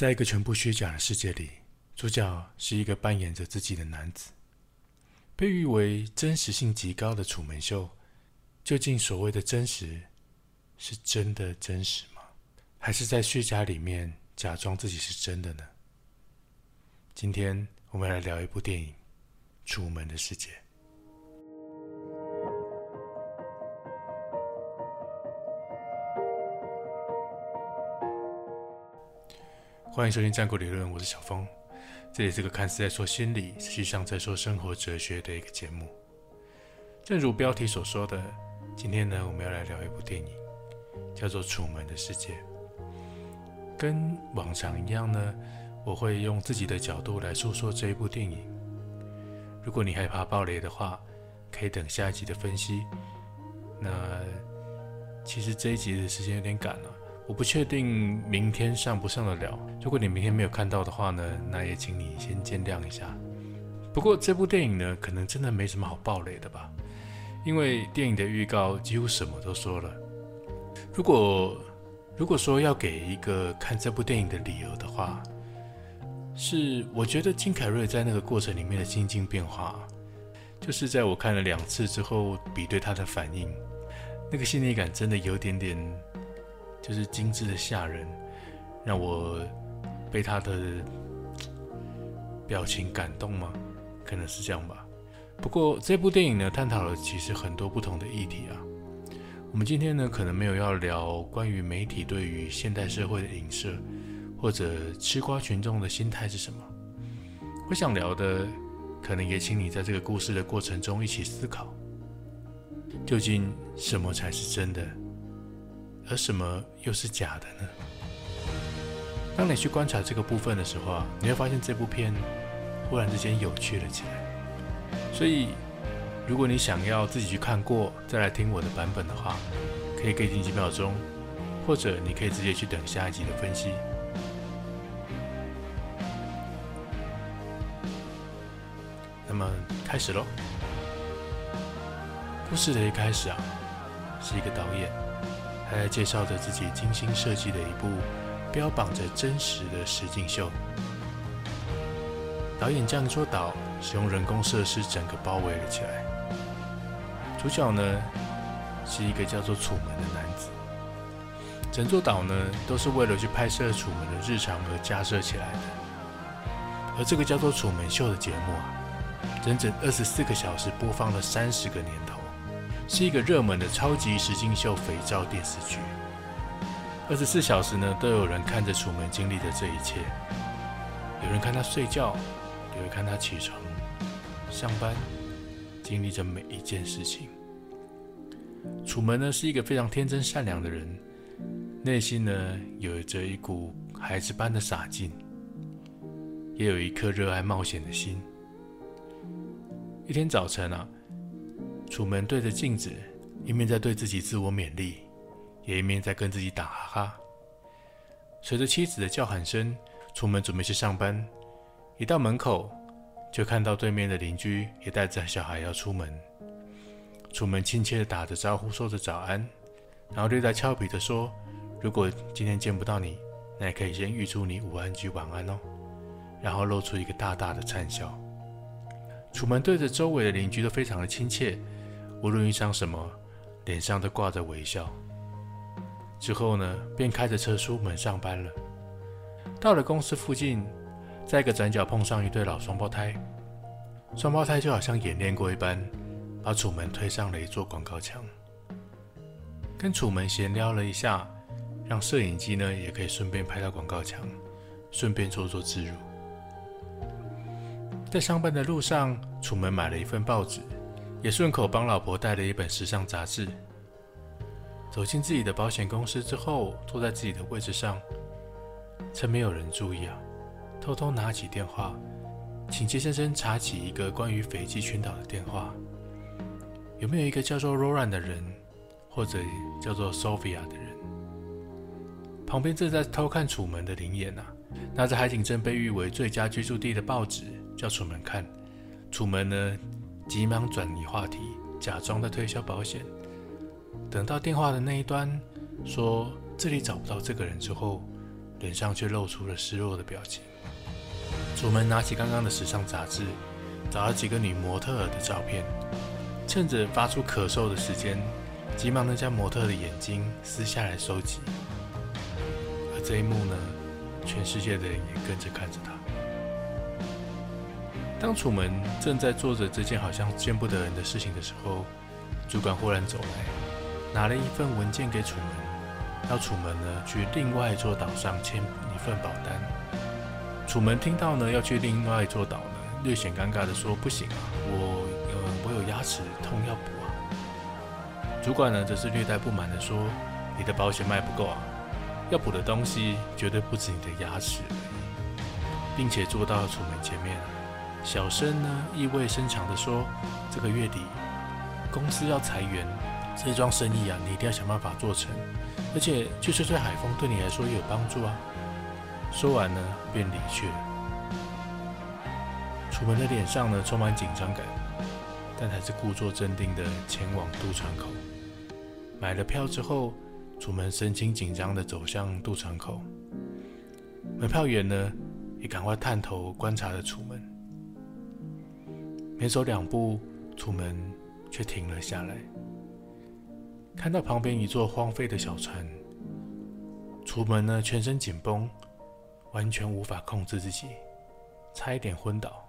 在一个全部虚假的世界里，主角是一个扮演着自己的男子，被誉为真实性极高的楚门秀。究竟所谓的真实，是真的真实吗？还是在虚假里面假装自己是真的呢？今天我们来聊一部电影《楚门的世界》。欢迎收听《战国理论》，我是小峰。这里是个看似在说心理，实际上在说生活哲学的一个节目。正如标题所说的，今天呢，我们要来聊一部电影，叫做《楚门的世界》。跟往常一样呢，我会用自己的角度来诉说这一部电影。如果你害怕暴雷的话，可以等下一集的分析。那其实这一集的时间有点赶了。我不确定明天上不上得了。如果你明天没有看到的话呢，那也请你先见谅一下。不过这部电影呢，可能真的没什么好暴雷的吧，因为电影的预告几乎什么都说了。如果如果说要给一个看这部电影的理由的话，是我觉得金凯瑞在那个过程里面的心境变化，就是在我看了两次之后比对他的反应，那个细腻感真的有点点。就是精致的吓人，让我被他的表情感动吗？可能是这样吧。不过这部电影呢，探讨了其实很多不同的议题啊。我们今天呢，可能没有要聊关于媒体对于现代社会的影射，或者吃瓜群众的心态是什么。我想聊的，可能也请你在这个故事的过程中一起思考，究竟什么才是真的？而什么又是假的呢？当你去观察这个部分的时候啊，你会发现这部片忽然之间有趣了起来。所以，如果你想要自己去看过再来听我的版本的话，可以给停几秒钟，或者你可以直接去等下一集的分析。那么开始喽。故事的一开始啊，是一个导演。他在介绍着自己精心设计的一部标榜着真实的实景秀。导演将一座岛使用人工设施整个包围了起来。主角呢是一个叫做楚门的男子。整座岛呢都是为了去拍摄楚门的日常而架设起来的。而这个叫做《楚门秀》的节目啊，整整二十四个小时播放了三十个年头。是一个热门的超级实境秀肥皂电视剧，二十四小时呢都有人看着楚门经历的这一切，有人看他睡觉，有人看他起床、上班，经历着每一件事情。楚门呢是一个非常天真善良的人，内心呢有着一股孩子般的傻劲，也有一颗热爱冒险的心。一天早晨啊。楚门对着镜子，一面在对自己自我勉励，也一面在跟自己打哈哈。随着妻子的叫喊声，楚门准备去上班。一到门口，就看到对面的邻居也带着小孩要出门。楚门亲切地打着招呼，说着早安，然后略带俏皮地说：“如果今天见不到你，那也可以先预祝你午安及晚安哦。”然后露出一个大大的灿笑。楚门对着周围的邻居都非常的亲切。无论遇上什么，脸上都挂着微笑。之后呢，便开着车出门上班了。到了公司附近，在一个转角碰上一对老双胞胎。双胞胎就好像演练过一般，把楚门推上了一座广告墙，跟楚门闲聊了一下，让摄影机呢也可以顺便拍到广告墙，顺便做做自如。在上班的路上，楚门买了一份报纸。也顺口帮老婆带了一本时尚杂志。走进自己的保险公司之后，坐在自己的位置上，趁没有人注意啊，偷偷拿起电话，请接先生查起一个关于斐济群岛的电话。有没有一个叫做 Roran 的人，或者叫做 Sophia 的人？旁边正在偷看楚门的灵眼呐，拿着海景镇被誉为最佳居住地的报纸，叫楚门看。楚门呢？急忙转移话题，假装的推销保险。等到电话的那一端说这里找不到这个人之后，脸上却露出了失落的表情。楚门拿起刚刚的时尚杂志，找了几个女模特儿的照片，趁着发出咳嗽的时间，急忙的将模特的眼睛撕下来收集。而这一幕呢，全世界的人也跟着看着他。当楚门正在做着这件好像见不得人的事情的时候，主管忽然走来，拿了一份文件给楚门，要楚门呢去另外一座岛上签一份保单。楚门听到呢要去另外一座岛呢，略显尴尬的说：“不行啊，我呃我有牙齿痛要补啊。”主管呢则是略带不满的说：“你的保险卖不够啊，要补的东西绝对不止你的牙齿，并且坐到楚门前面。”小生呢，意味深长的说：“这个月底公司要裁员，这桩生意啊，你一定要想办法做成，而且去吹吹海风对你来说也有帮助啊。”说完呢，便离去了。楚门的脸上呢，充满紧张感，但还是故作镇定的前往渡船口。买了票之后，楚门神情紧张的走向渡船口。买票员呢，也赶快探头观察着楚门。没走两步，楚门却停了下来。看到旁边一座荒废的小船，楚门呢全身紧绷，完全无法控制自己，差一点昏倒。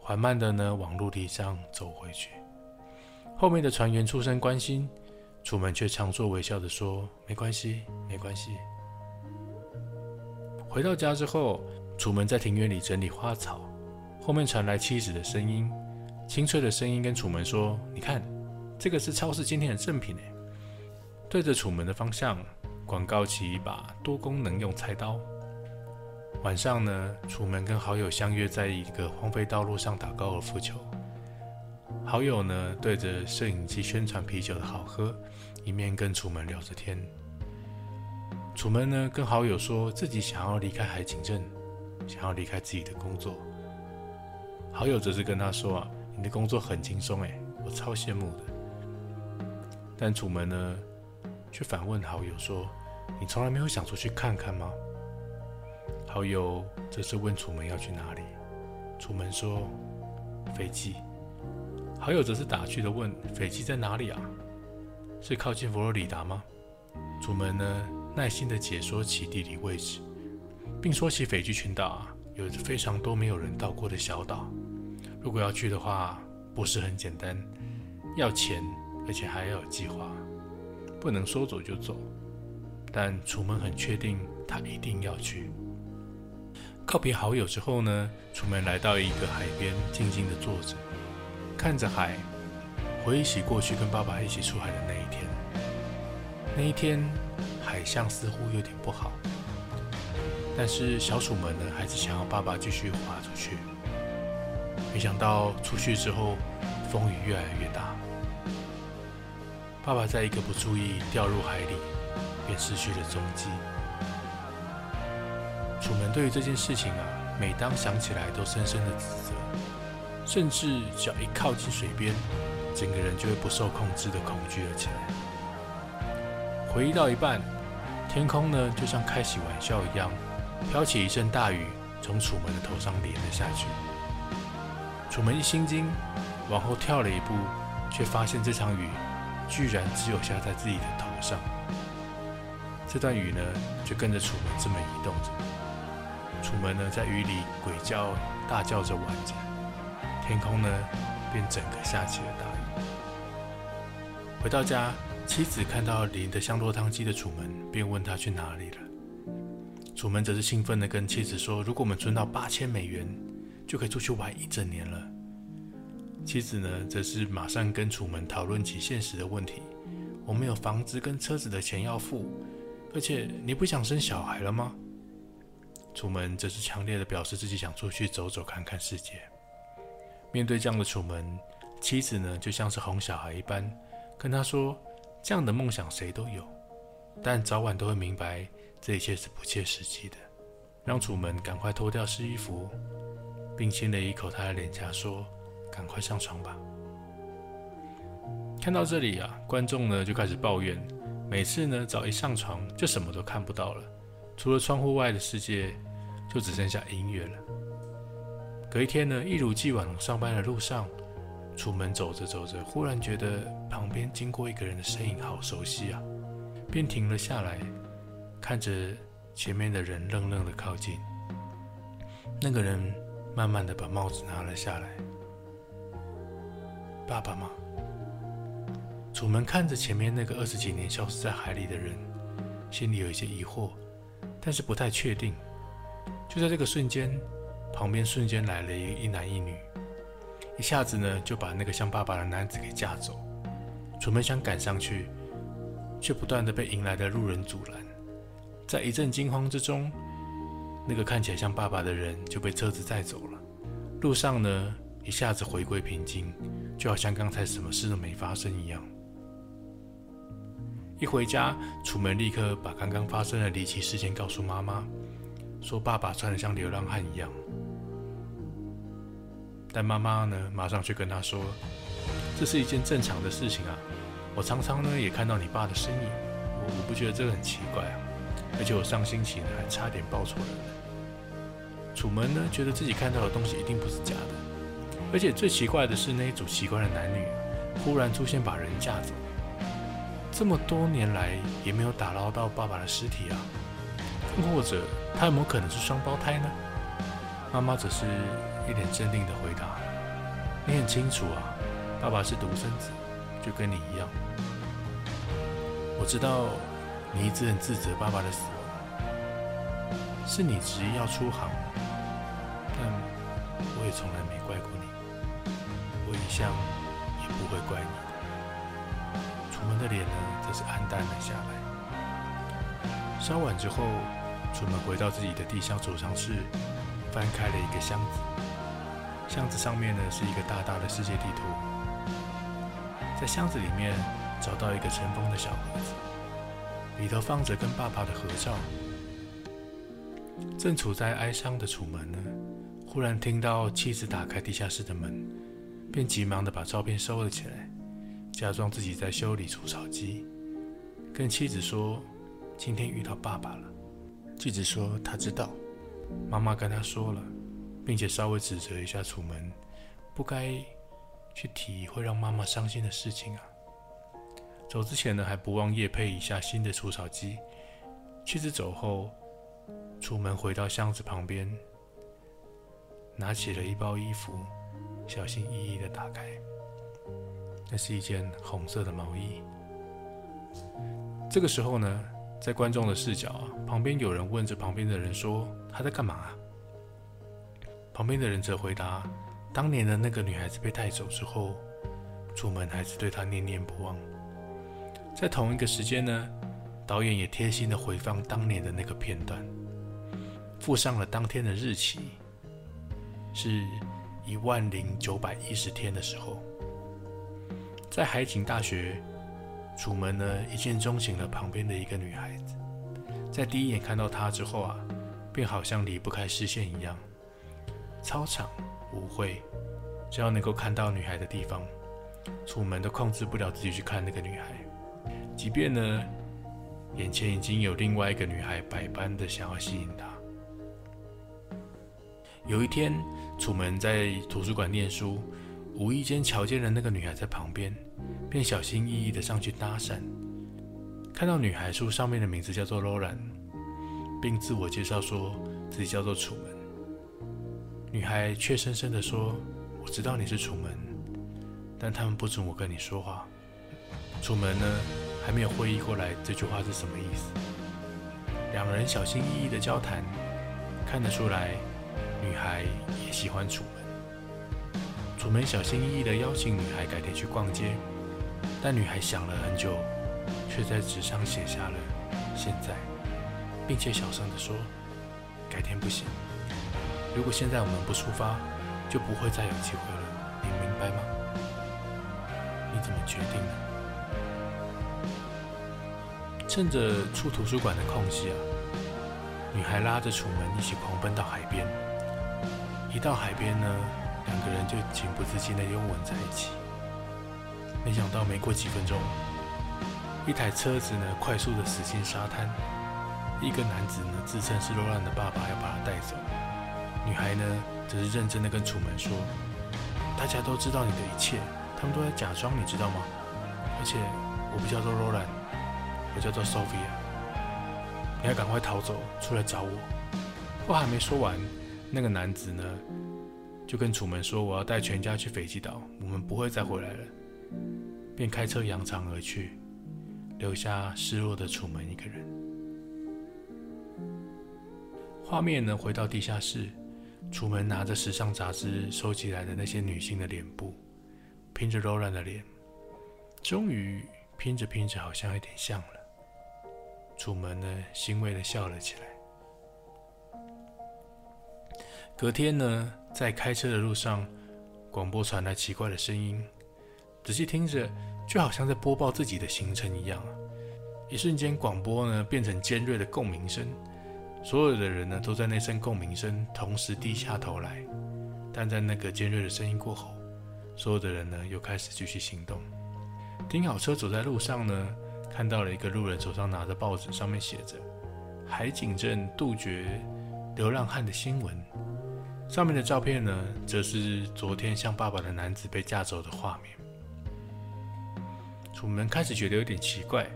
缓慢的呢往陆地上走回去。后面的船员出声关心，楚门却强作微笑的说：“没关系，没关系。”回到家之后，楚门在庭院里整理花草。后面传来妻子的声音，清脆的声音跟楚门说：“你看，这个是超市今天的赠品诶。”对着楚门的方向广告起一把多功能用菜刀。晚上呢，楚门跟好友相约在一个荒废道路上打高尔夫球。好友呢对着摄影机宣传啤酒的好喝，一面跟楚门聊着天。楚门呢跟好友说自己想要离开海景镇，想要离开自己的工作。好友则是跟他说：“啊，你的工作很轻松哎，我超羡慕的。”但楚门呢，却反问好友说：“你从来没有想出去看看吗？”好友则是问楚门要去哪里。楚门说：“斐济。”好友则是打趣的问：“斐济在哪里啊？是靠近佛罗里达吗？”楚门呢，耐心的解说起地理位置，并说起斐济群岛啊，有着非常多没有人到过的小岛。如果要去的话，不是很简单，要钱，而且还要有计划，不能说走就走。但楚门很确定，他一定要去。告别好友之后呢，楚门来到一个海边，静静的坐着，看着海，回忆起过去跟爸爸一起出海的那一天。那一天，海象似乎有点不好，但是小楚门呢，还是想要爸爸继续划出去。没想到出去之后，风雨越来越大。爸爸在一个不注意掉入海里，便失去了踪迹。楚门对于这件事情啊，每当想起来都深深的自责，甚至只要一靠近水边，整个人就会不受控制的恐惧了起来。回忆到一半，天空呢就像开起玩笑一样，飘起一阵大雨，从楚门的头上淋了下去。楚门一心惊，往后跳了一步，却发现这场雨居然只有下在自己的头上。这段雨呢，就跟着楚门这么移动着。楚门呢，在雨里鬼叫、大叫着玩着，天空呢，便整个下起了大雨。回到家，妻子看到淋得像落汤鸡的楚门，便问他去哪里了。楚门则是兴奋地跟妻子说：“如果我们存到八千美元。”就可以出去玩一整年了。妻子呢，则是马上跟楚门讨论起现实的问题。我们有房子跟车子的钱要付，而且你不想生小孩了吗？楚门则是强烈的表示自己想出去走走看看世界。面对这样的楚门，妻子呢，就像是哄小孩一般，跟他说：“这样的梦想谁都有，但早晚都会明白这一切是不切实际的。”让楚门赶快脱掉湿衣服。并亲了一口他的脸颊，说：“赶快上床吧。”看到这里啊，观众呢就开始抱怨，每次呢早一上床就什么都看不到了，除了窗户外的世界，就只剩下音乐了。隔一天呢，一如既往上班的路上，出门走着走着，忽然觉得旁边经过一个人的身影好熟悉啊，便停了下来，看着前面的人愣愣的靠近。那个人慢慢的把帽子拿了下来，爸爸吗？楚门看着前面那个二十几年消失在海里的人，心里有一些疑惑，但是不太确定。就在这个瞬间，旁边瞬间来了一一男一女，一下子呢就把那个像爸爸的男子给架走。楚门想赶上去，却不断的被迎来的路人阻拦。在一阵惊慌之中，那个看起来像爸爸的人就被车子载走了。路上呢一下子回归平静，就好像刚才什么事都没发生一样。一回家，楚门立刻把刚刚发生的离奇事件告诉妈妈，说爸爸穿得像流浪汉一样。但妈妈呢，马上却跟他说，这是一件正常的事情啊，我常常呢也看到你爸的身影，我我不觉得这个很奇怪啊，而且我上星期呢还差点抱错人。楚门呢觉得自己看到的东西一定不是假的，而且最奇怪的是那一组奇怪的男女忽然出现把人架走。这么多年来也没有打捞到爸爸的尸体啊，或者他有没有可能是双胞胎呢？妈妈只是一脸镇定的回答：“你很清楚啊，爸爸是独生子，就跟你一样。我知道你一直很自责爸爸的死亡，是你执意要出航，我一向也不会怪你。”楚门的脸呢，则是黯淡了下来。稍晚之后，楚门回到自己的地下储藏室，翻开了一个箱子。箱子上面呢，是一个大大的世界地图。在箱子里面，找到一个尘封的小盒子，里头放着跟爸爸的合照。正处在哀伤的楚门呢，忽然听到妻子打开地下室的门，便急忙的把照片收了起来。假装自己在修理除草机，跟妻子说今天遇到爸爸了。妻子说他知道，妈妈跟他说了，并且稍微指责一下楚门，不该去提会让妈妈伤心的事情啊。走之前呢，还不忘夜配一下新的除草机。妻子走后，楚门回到箱子旁边，拿起了一包衣服，小心翼翼的打开。那是一件红色的毛衣。这个时候呢，在观众的视角，旁边有人问着旁边的人说：“他在干嘛？”旁边的人则回答：“当年的那个女孩子被带走之后，楚门还是对她念念不忘。”在同一个时间呢，导演也贴心的回放当年的那个片段，附上了当天的日期，是一万零九百一十天的时候。在海景大学，楚门呢一见钟情了旁边的一个女孩子，在第一眼看到她之后啊，便好像离不开视线一样。操场、舞会，只要能够看到女孩的地方，楚门都控制不了自己去看那个女孩，即便呢眼前已经有另外一个女孩百般的想要吸引他。有一天，楚门在图书馆念书。无意间瞧见了那个女孩在旁边，便小心翼翼地上去搭讪。看到女孩书上面的名字叫做罗兰，并自我介绍说自己叫做楚门。女孩却深深地说：“我知道你是楚门，但他们不准我跟你说话。”楚门呢，还没有会意过来这句话是什么意思。两人小心翼翼的交谈，看得出来，女孩也喜欢楚门。楚门小心翼翼地邀请女孩改天去逛街，但女孩想了很久，却在纸上写下了“现在”，并且小声地说：“改天不行。如果现在我们不出发，就不会再有机会了。你明白吗？你怎么决定的？”趁着出图书馆的空隙啊，女孩拉着楚门一起狂奔到海边。一到海边呢。两个人就情不自禁的拥吻在一起。没想到没过几分钟，一台车子呢快速的驶进沙滩，一个男子呢自称是罗兰的爸爸，要把他带走。女孩呢则是认真的跟楚门说：“大家都知道你的一切，他们都在假装，你知道吗？而且我不叫做罗兰，我叫做 Sophia。你要赶快逃走，出来找我。”话还没说完，那个男子呢就跟楚门说：“我要带全家去斐济岛，我们不会再回来了。”便开车扬长而去，留下失落的楚门一个人。画面呢，回到地下室，楚门拿着时尚杂志收集来的那些女性的脸部，拼着柔软的脸，终于拼着拼着，好像有点像了。楚门呢，欣慰的笑了起来。隔天呢，在开车的路上，广播传来奇怪的声音。仔细听着，就好像在播报自己的行程一样。一瞬间，广播呢变成尖锐的共鸣声，所有的人呢都在那声共鸣声同时低下头来。但在那个尖锐的声音过后，所有的人呢又开始继续行动。停好车，走在路上呢，看到了一个路人手上拿着报纸，上面写着“海景镇杜绝流浪汉”的新闻。上面的照片呢，则是昨天像爸爸的男子被架走的画面。楚门开始觉得有点奇怪，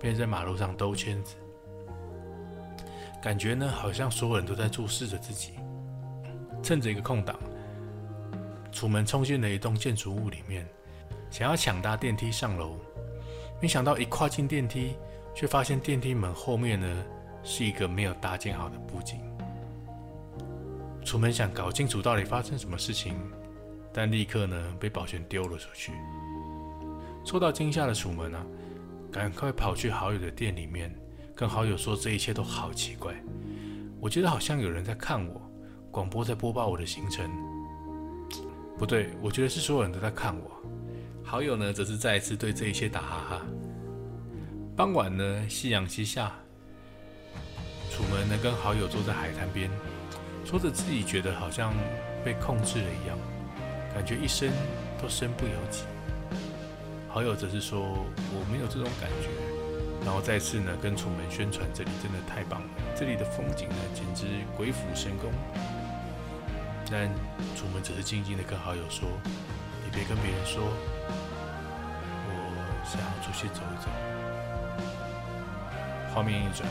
便在马路上兜圈子，感觉呢好像所有人都在注视着自己。趁着一个空档，楚门冲进了一栋建筑物里面，想要抢搭电梯上楼。没想到一跨进电梯，却发现电梯门后面呢是一个没有搭建好的布景。楚门想搞清楚到底发生什么事情，但立刻呢被保全丢了出去。受到惊吓的楚门啊，赶快跑去好友的店里面，跟好友说这一切都好奇怪。我觉得好像有人在看我，广播在播报我的行程。不对，我觉得是所有人都在看我。好友呢，则是再一次对这一切打哈哈。傍晚呢，夕阳西下，楚门呢跟好友坐在海滩边，说着自己觉得好像被控制了一样，感觉一生都身不由己。好友则是说我没有这种感觉，然后再次呢跟楚门宣传这里真的太棒了，这里的风景呢简直鬼斧神工。但楚门只是静静的跟好友说：“你别跟别人说，我想要出去走一走。”画面一转，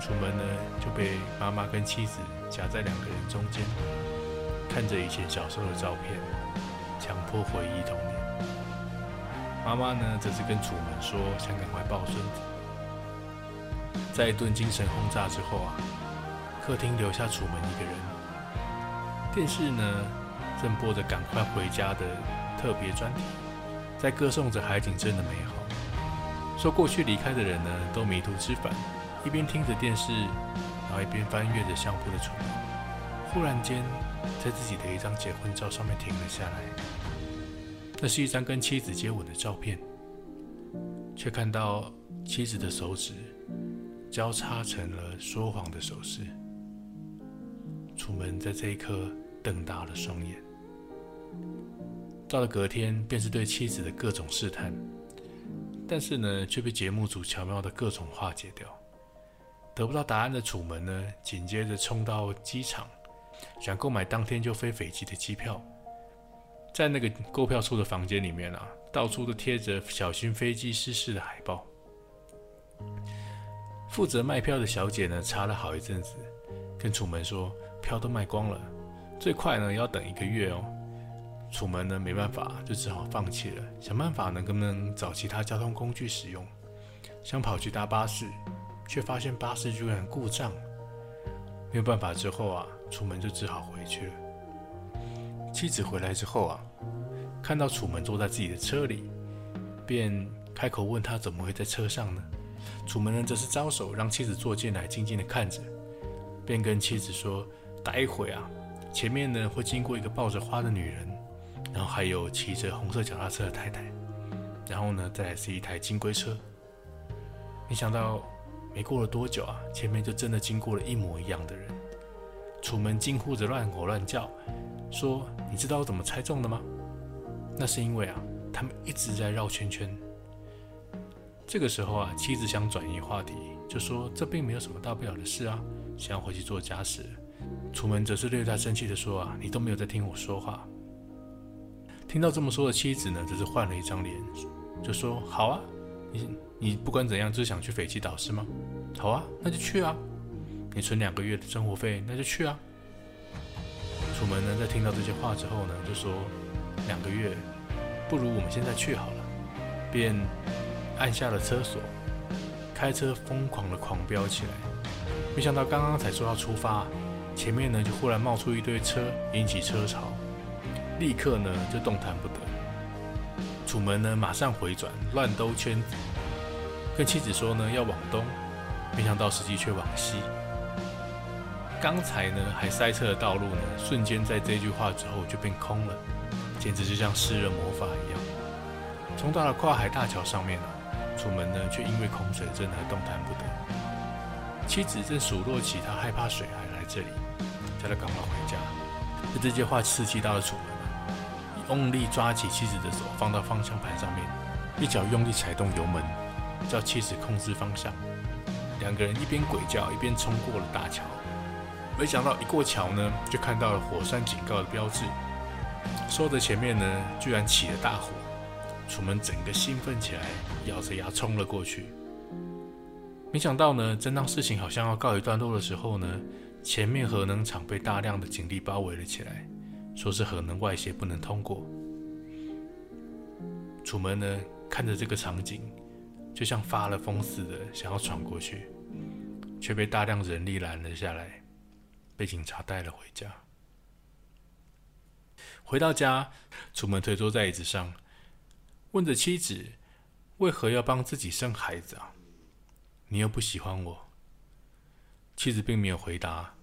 楚门呢就被妈妈跟妻子夹在两个人中间，看着以前小时候的照片，强迫回忆童年。妈妈呢，则是跟楚门说想赶快抱孙子。在一顿精神轰炸之后啊，客厅留下楚门一个人。电视呢，正播着赶快回家的特别专题，在歌颂着海景镇的美好。说过去离开的人呢，都迷途知返。一边听着电视，然后一边翻阅着相簿的楚门，忽然间，在自己的一张结婚照上面停了下来。那是一张跟妻子接吻的照片，却看到妻子的手指交叉成了说谎的手势。楚门在这一刻瞪大了双眼。到了隔天，便是对妻子的各种试探，但是呢，却被节目组巧妙的各种化解掉。得不到答案的楚门呢，紧接着冲到机场，想购买当天就飞斐济的机票。在那个购票处的房间里面啊，到处都贴着小心飞机失事的海报。负责卖票的小姐呢，查了好一阵子，跟楚门说票都卖光了，最快呢要等一个月哦。楚门呢没办法，就只好放弃了，想办法呢能不能找其他交通工具使用。想跑去搭巴士，却发现巴士居然故障。没有办法之后啊，楚门就只好回去了。妻子回来之后啊，看到楚门坐在自己的车里，便开口问他怎么会在车上呢？楚门呢则是招手让妻子坐进来，静静的看着，便跟妻子说：“待会啊，前面呢会经过一个抱着花的女人，然后还有骑着红色脚踏车的太太，然后呢再是一台金龟车。”没想到没过了多久啊，前面就真的经过了一模一样的人。楚门惊呼着乱吼乱叫。说：“你知道我怎么猜中的吗？那是因为啊，他们一直在绕圈圈。这个时候啊，妻子想转移话题，就说这并没有什么大不了的事啊，想要回去做家事。楚门则是略带生气的说啊，你都没有在听我说话。听到这么说的妻子呢，则是换了一张脸，就说好啊，你你不管怎样，就是想去斐济岛是吗？好啊，那就去啊。你存两个月的生活费，那就去啊。楚门呢，在听到这些话之后呢，就说两个月，不如我们现在去好了，便按下了车锁，开车疯狂的狂飙起来。没想到刚刚才说要出发，前面呢就忽然冒出一堆车，引起车潮，立刻呢就动弹不得。楚门呢马上回转，乱兜圈子，跟妻子说呢要往东，没想到司机却往西。刚才呢还塞车的道路呢，瞬间在这句话之后就变空了，简直就像施了魔法一样。冲到了跨海大桥上面了，楚门呢却因为恐水症而动弹不得。妻子正数落起他害怕水还来这里，叫他赶快回家。这句话刺激到了楚门，用力抓起妻子的手放到方向盘上面，一脚用力踩动油门，叫妻子控制方向。两个人一边鬼叫一边冲过了大桥。没想到一过桥呢，就看到了火山警告的标志。说着前面呢，居然起了大火。楚门整个兴奋起来，咬着牙冲了过去。没想到呢，正当事情好像要告一段落的时候呢，前面核能厂被大量的警力包围了起来，说是核能外泄不能通过。楚门呢，看着这个场景，就像发了疯似的想要闯过去，却被大量人力拦了下来。被警察带了回家。回到家，楚门推坐在椅子上，问着妻子：“为何要帮自己生孩子啊？你又不喜欢我。”妻子并没有回答，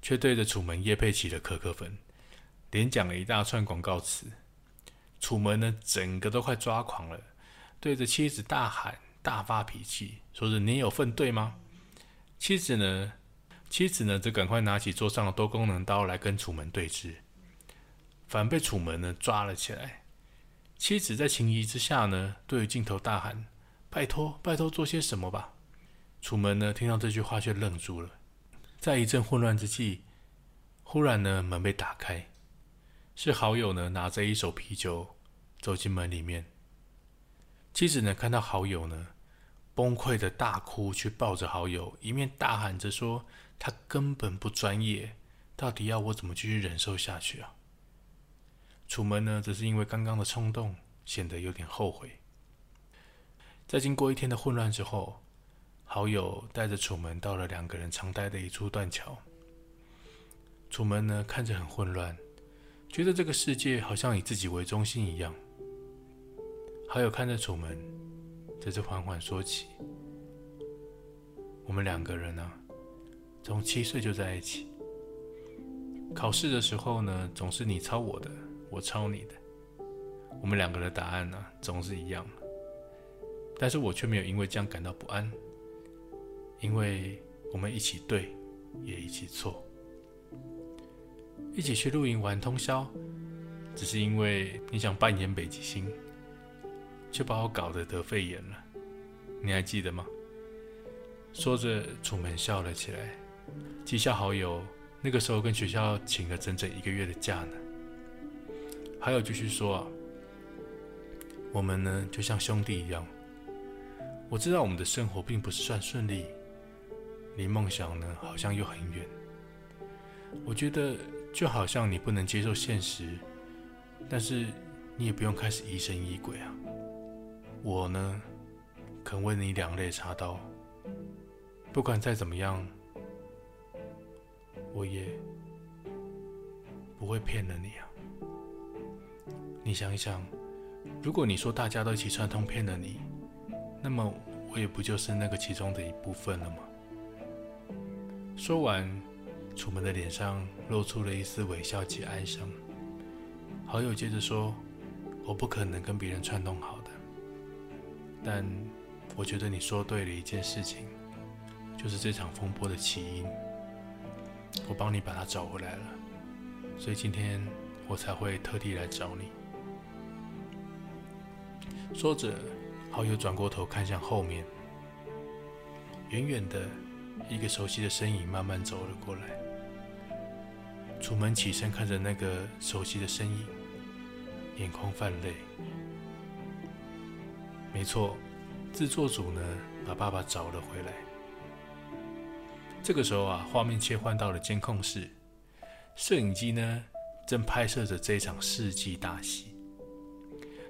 却对着楚门叶配起了可可粉，连讲了一大串广告词。楚门呢，整个都快抓狂了，对着妻子大喊、大发脾气，说是你有份对吗？妻子呢？妻子呢，则赶快拿起桌上的多功能刀来跟楚门对峙，反被楚门呢抓了起来。妻子在情急之下呢，对着镜头大喊：“拜托，拜托，做些什么吧！”楚门呢，听到这句话却愣住了。在一阵混乱之际，忽然呢，门被打开，是好友呢拿着一手啤酒走进门里面。妻子呢，看到好友呢，崩溃的大哭，去抱着好友，一面大喊着说。他根本不专业，到底要我怎么继续忍受下去啊？楚门呢，只是因为刚刚的冲动，显得有点后悔。在经过一天的混乱之后，好友带着楚门到了两个人常待的一处断桥。楚门呢，看着很混乱，觉得这个世界好像以自己为中心一样。好友看着楚门，则是缓缓说起：“我们两个人呢？”从七岁就在一起。考试的时候呢，总是你抄我的，我抄你的。我们两个的答案呢，总是一样。但是我却没有因为这样感到不安，因为我们一起对，也一起错。一起去露营玩通宵，只是因为你想扮演北极星，却把我搞得得肺炎了。你还记得吗？说着，楚门笑了起来。绩效好友那个时候跟学校请了整整一个月的假呢。还有继续说啊，我们呢就像兄弟一样。我知道我们的生活并不是算顺利，离梦想呢好像又很远。我觉得就好像你不能接受现实，但是你也不用开始疑神疑鬼啊。我呢肯为你两肋插刀，不管再怎么样。我也不会骗了你啊！你想一想，如果你说大家都一起串通骗了你，那么我也不就是那个其中的一部分了吗？说完，楚门的脸上露出了一丝微笑及哀伤。好友接着说：“我不可能跟别人串通好的，但我觉得你说对了一件事情，就是这场风波的起因。”我帮你把他找回来了，所以今天我才会特地来找你。说着，好友转过头看向后面，远远的一个熟悉的身影慢慢走了过来。楚门起身看着那个熟悉的身影，眼眶泛泪。没错，制作组呢把爸爸找了回来。这个时候啊，画面切换到了监控室，摄影机呢正拍摄着这场世纪大戏。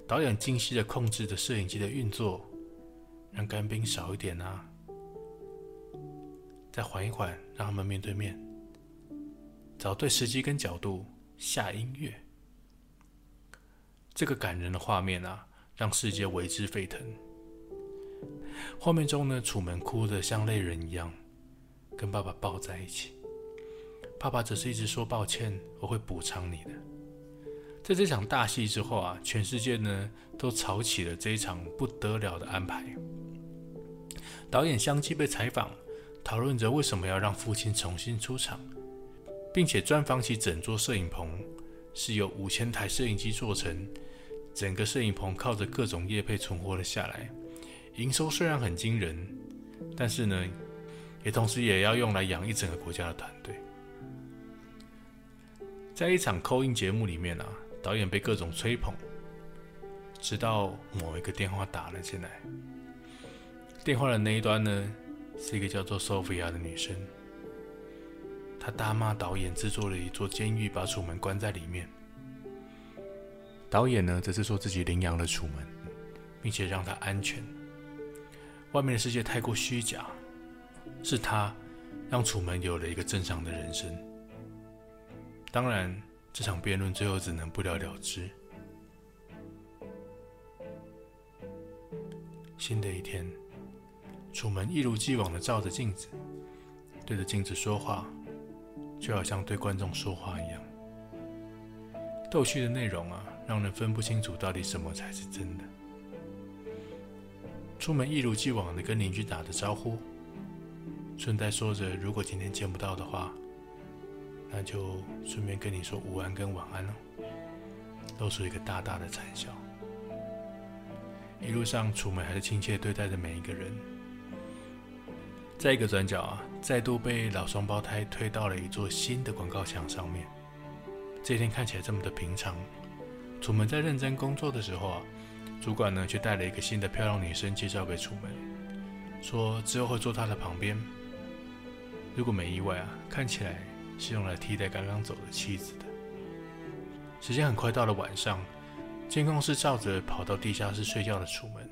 导演精细的控制着摄影机的运作，让干冰少一点啊，再缓一缓，让他们面对面，找对时机跟角度下音乐。这个感人的画面啊，让世界为之沸腾。画面中呢，楚门哭得像泪人一样，跟爸爸抱在一起，爸爸只是一直说抱歉，我会补偿你的。在这场大戏之后啊，全世界呢都吵起了这一场不得了的安排。导演相继被采访，讨论着为什么要让父亲重新出场，并且专访起整座摄影棚是由五千台摄影机做成，整个摄影棚靠着各种业配存活了下来。营收虽然很惊人，但是呢，也同时也要用来养一整个国家的团队。在一场扣音节目里面啊。导演被各种吹捧，直到某一个电话打了进来。电话的那一端呢，是一个叫做 Sophia 的女生。他大骂导演制作了一座监狱，把楚门关在里面。导演呢，则是说自己领养了楚门，并且让他安全。外面的世界太过虚假，是他让楚门有了一个正常的人生。当然。这场辩论最后只能不了了之。新的一天，楚门一如既往的照着镜子，对着镜子说话，就好像对观众说话一样。逗趣的内容啊，让人分不清楚到底什么才是真的。出门一如既往的跟邻居打着招呼，顺带说着如果今天见不到的话。那就顺便跟你说午安跟晚安喽，露出一个大大的惨笑。一路上，楚门还是亲切对待着每一个人。在一个转角啊，再度被老双胞胎推到了一座新的广告墙上面。这天看起来这么的平常。楚门在认真工作的时候啊，主管呢却带了一个新的漂亮女生介绍给楚门，说之后会坐他的旁边。如果没意外啊，看起来。是用来替代刚刚走的妻子的。时间很快到了晚上，监控室照着跑到地下室睡觉的楚门。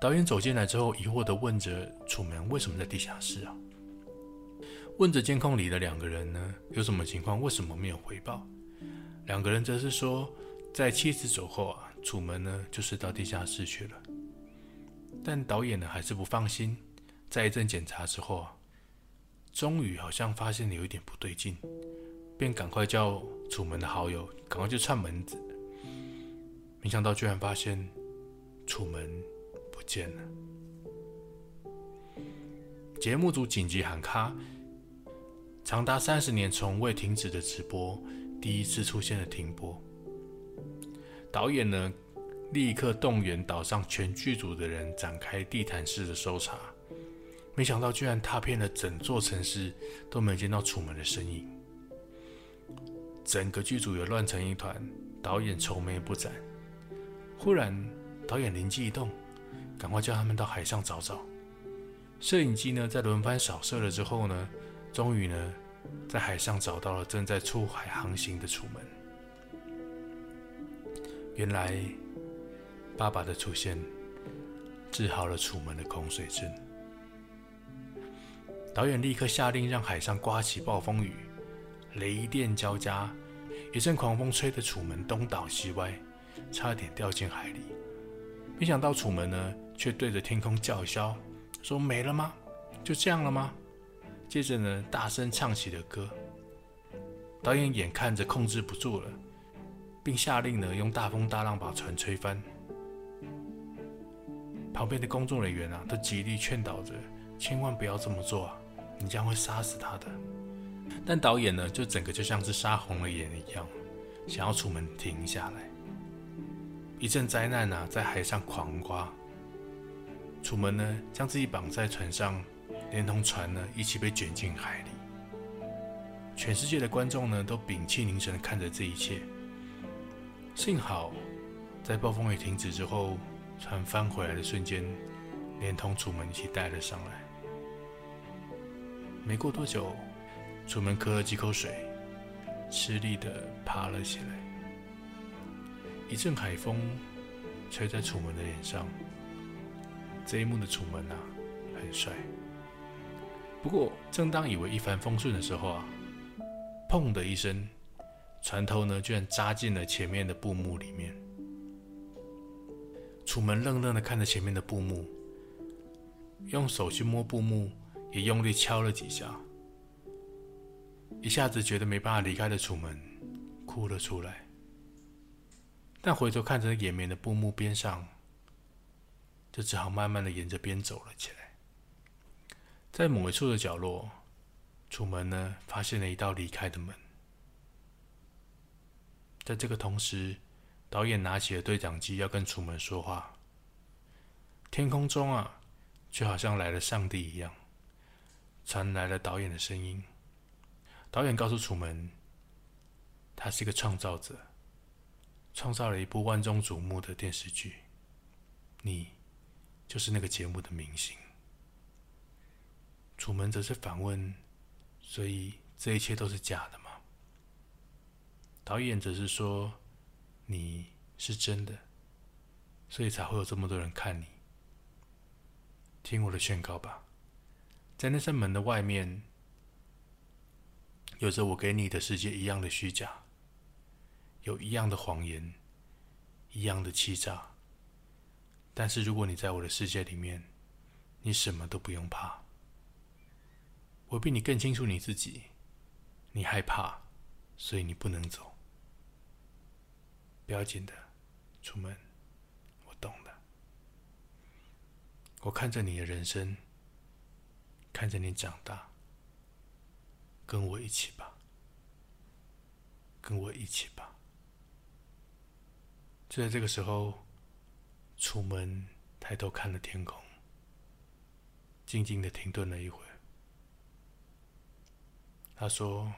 导演走进来之后，疑惑地问着楚门：“为什么在地下室啊？”问着监控里的两个人呢，有什么情况？为什么没有回报？两个人则是说，在妻子走后啊，楚门呢就是到地下室去了。但导演呢还是不放心，在一阵检查之后啊。终于好像发现有一点不对劲，便赶快叫楚门的好友赶快去串门子。没想到居然发现楚门不见了。节目组紧急喊卡，长达三十年从未停止的直播第一次出现了停播。导演呢，立刻动员岛上全剧组的人展开地毯式的搜查。没想到，居然踏遍了整座城市，都没见到楚门的身影。整个剧组也乱成一团，导演愁眉不展。忽然，导演灵机一动，赶快叫他们到海上找找。摄影机呢，在轮番扫射了之后呢，终于呢，在海上找到了正在出海航行的楚门。原来，爸爸的出现治好了楚门的恐水症。导演立刻下令，让海上刮起暴风雨，雷电交加，一阵狂风吹得楚门东倒西歪，差点掉进海里。没想到楚门呢，却对着天空叫嚣，说：“没了吗？就这样了吗？”接着呢，大声唱起了歌。导演眼看着控制不住了，并下令呢，用大风大浪把船吹翻。旁边的工作人员啊，都极力劝导着，千万不要这么做啊！你将会杀死他的，但导演呢，就整个就像是杀红了眼一样，想要楚门停下来。一阵灾难啊，在海上狂刮，楚门呢，将自己绑在船上，连同船呢一起被卷进海里。全世界的观众呢，都屏气凝神的看着这一切。幸好，在暴风雨停止之后，船翻回来的瞬间，连同楚门一起带了上来。没过多久，楚门咳了几口水，吃力的爬了起来。一阵海风吹在楚门的脸上，这一幕的楚门啊，很帅。不过，正当以为一帆风顺的时候啊，砰的一声，船头呢居然扎进了前面的布幕里面。楚门愣愣的看着前面的布幕，用手去摸布幕，也用力敲了几下，一下子觉得没办法离开的楚门，哭了出来。但回头看着延绵的布幕边上，就只好慢慢的沿着边走了起来。在某一处的角落，楚门呢发现了一道离开的门。在这个同时，导演拿起了对讲机要跟楚门说话。天空中啊，就好像来了上帝一样，传来了导演的声音。导演告诉楚门，他是一个创造者。创造了一部万众瞩目的电视剧，你就是那个节目的明星。楚门则是反问：“所以这一切都是假的吗？”导演则是说：“你是真的，所以才会有这么多人看你。听我的宣告吧，在那扇门的外面，有着我给你的世界一样的虚假。”有一样的谎言，一样的欺诈。但是如果你在我的世界里面，你什么都不用怕。我比你更清楚你自己，你害怕，所以你不能走。不要紧的，出门，我懂的。我看着你的人生，看着你长大，跟我一起吧，跟我一起吧。就在这个时候，楚门抬头看了天空，静静的停顿了一会。他说：“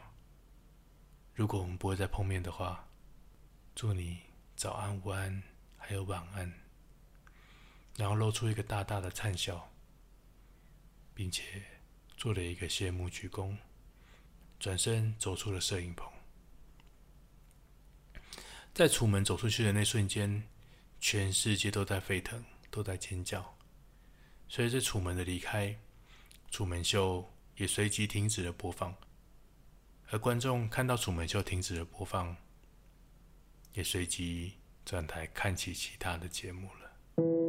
如果我们不会再碰面的话，祝你早安、午安，还有晚安。”然后露出一个大大的灿笑，并且做了一个谢幕鞠躬，转身走出了摄影棚。在楚门走出去的那瞬间，全世界都在沸腾，都在尖叫。随着楚门的离开，楚门秀也随即停止了播放，而观众看到楚门就停止了播放，也随即转台看起其他的节目了。